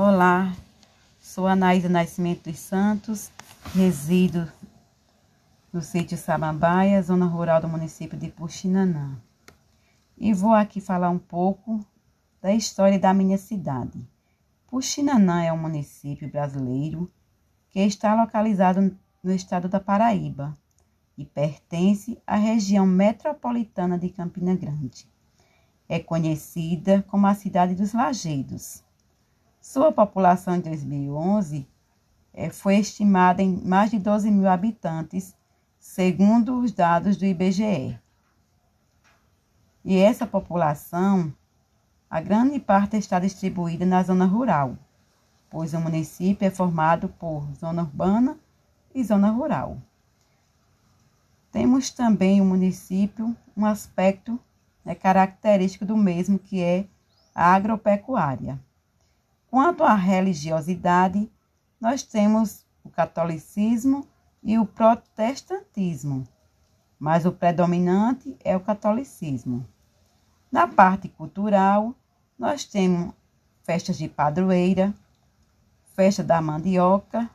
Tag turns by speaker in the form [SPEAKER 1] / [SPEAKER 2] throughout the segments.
[SPEAKER 1] Olá, sou Anaísa Nascimento dos Santos, resido no sítio Samambaia, zona rural do município de Puxinanã. E vou aqui falar um pouco da história da minha cidade. Puxinanã é um município brasileiro que está localizado no estado da Paraíba e pertence à região metropolitana de Campina Grande. É conhecida como a cidade dos Lagedos. Sua população em 2011 é, foi estimada em mais de 12 mil habitantes, segundo os dados do IBGE. E essa população, a grande parte está distribuída na zona rural, pois o município é formado por zona urbana e zona rural. Temos também o município um aspecto né, característico do mesmo, que é a agropecuária. Quanto à religiosidade, nós temos o catolicismo e o protestantismo, mas o predominante é o catolicismo. Na parte cultural, nós temos festas de padroeira, festa da mandioca,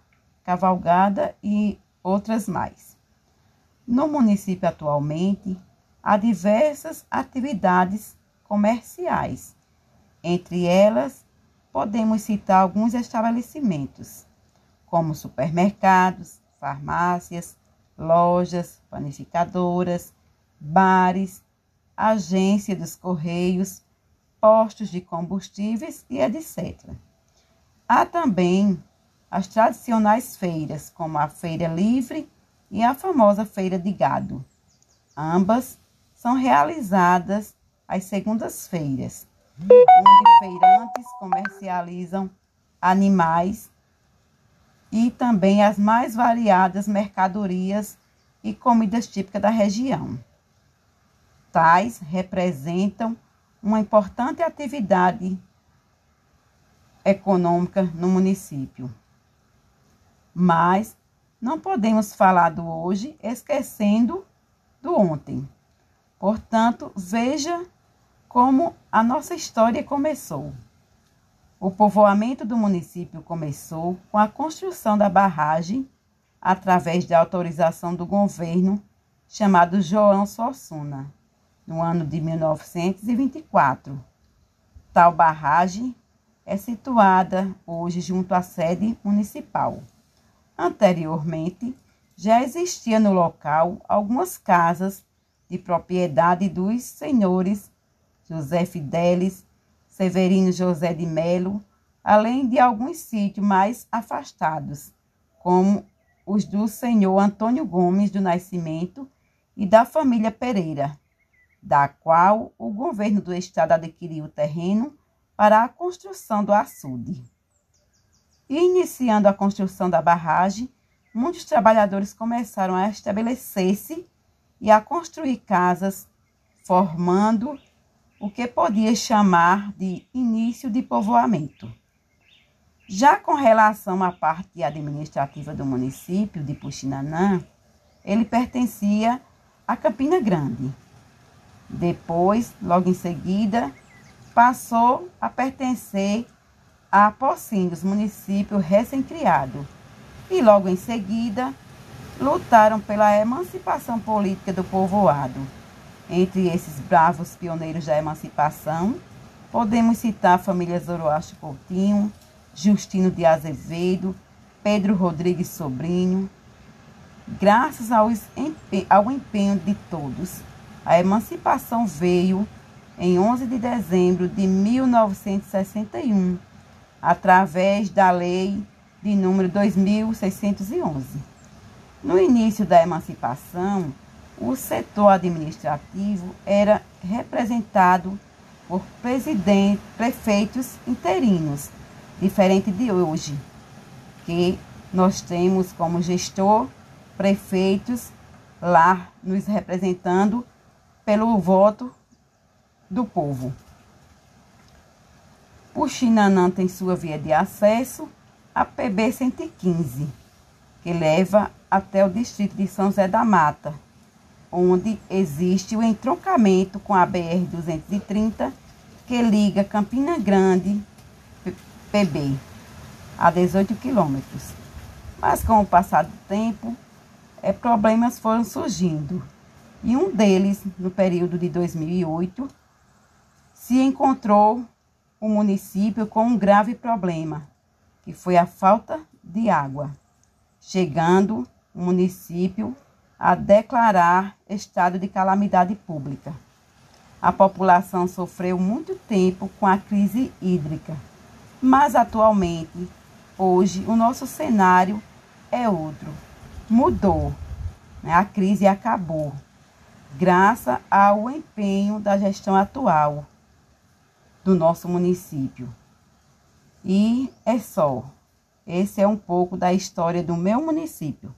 [SPEAKER 1] cavalgada e outras mais. No município atualmente, há diversas atividades comerciais. Entre elas, podemos citar alguns estabelecimentos, como supermercados, farmácias, lojas, panificadoras, bares, agência dos correios, postos de combustíveis e etc. Há também as tradicionais feiras, como a Feira Livre e a famosa Feira de Gado. Ambas são realizadas às segundas-feiras, onde feirantes comercializam animais e também as mais variadas mercadorias e comidas típicas da região. Tais representam uma importante atividade econômica no município. Mas não podemos falar do hoje esquecendo do ontem. Portanto, veja como a nossa história começou. O povoamento do município começou com a construção da barragem através da autorização do governo chamado João Sossuna, no ano de 1924. Tal barragem é situada hoje junto à sede municipal. Anteriormente, já existia no local algumas casas de propriedade dos senhores José Fidelis, Severino José de Melo, além de alguns sítios mais afastados, como os do senhor Antônio Gomes do Nascimento e da família Pereira, da qual o governo do estado adquiriu o terreno para a construção do açude. Iniciando a construção da barragem, muitos trabalhadores começaram a estabelecer-se e a construir casas, formando o que podia chamar de início de povoamento. Já com relação à parte administrativa do município de Puxinanã, ele pertencia a Campina Grande. Depois, logo em seguida, passou a pertencer a Pocinhos, município recém-criado, e logo em seguida lutaram pela emancipação política do povoado. Entre esses bravos pioneiros da emancipação, podemos citar a família Zoroastro Coutinho, Justino de Azevedo, Pedro Rodrigues Sobrinho. Graças ao empenho de todos, a emancipação veio em 11 de dezembro de 1961 através da lei de número 2611. No início da emancipação, o setor administrativo era representado por prefeitos interinos, diferente de hoje, que nós temos como gestor prefeitos lá nos representando pelo voto do povo. O Xinanã tem sua via de acesso, a PB 115, que leva até o distrito de São José da Mata, onde existe o entroncamento com a BR 230, que liga Campina Grande PB a 18 quilômetros. Mas com o passar do tempo, é, problemas foram surgindo. E um deles, no período de 2008, se encontrou o município com um grave problema, que foi a falta de água, chegando o município a declarar estado de calamidade pública. A população sofreu muito tempo com a crise hídrica, mas atualmente, hoje, o nosso cenário é outro. Mudou. Né? A crise acabou, graças ao empenho da gestão atual do nosso município. E é só. Esse é um pouco da história do meu município.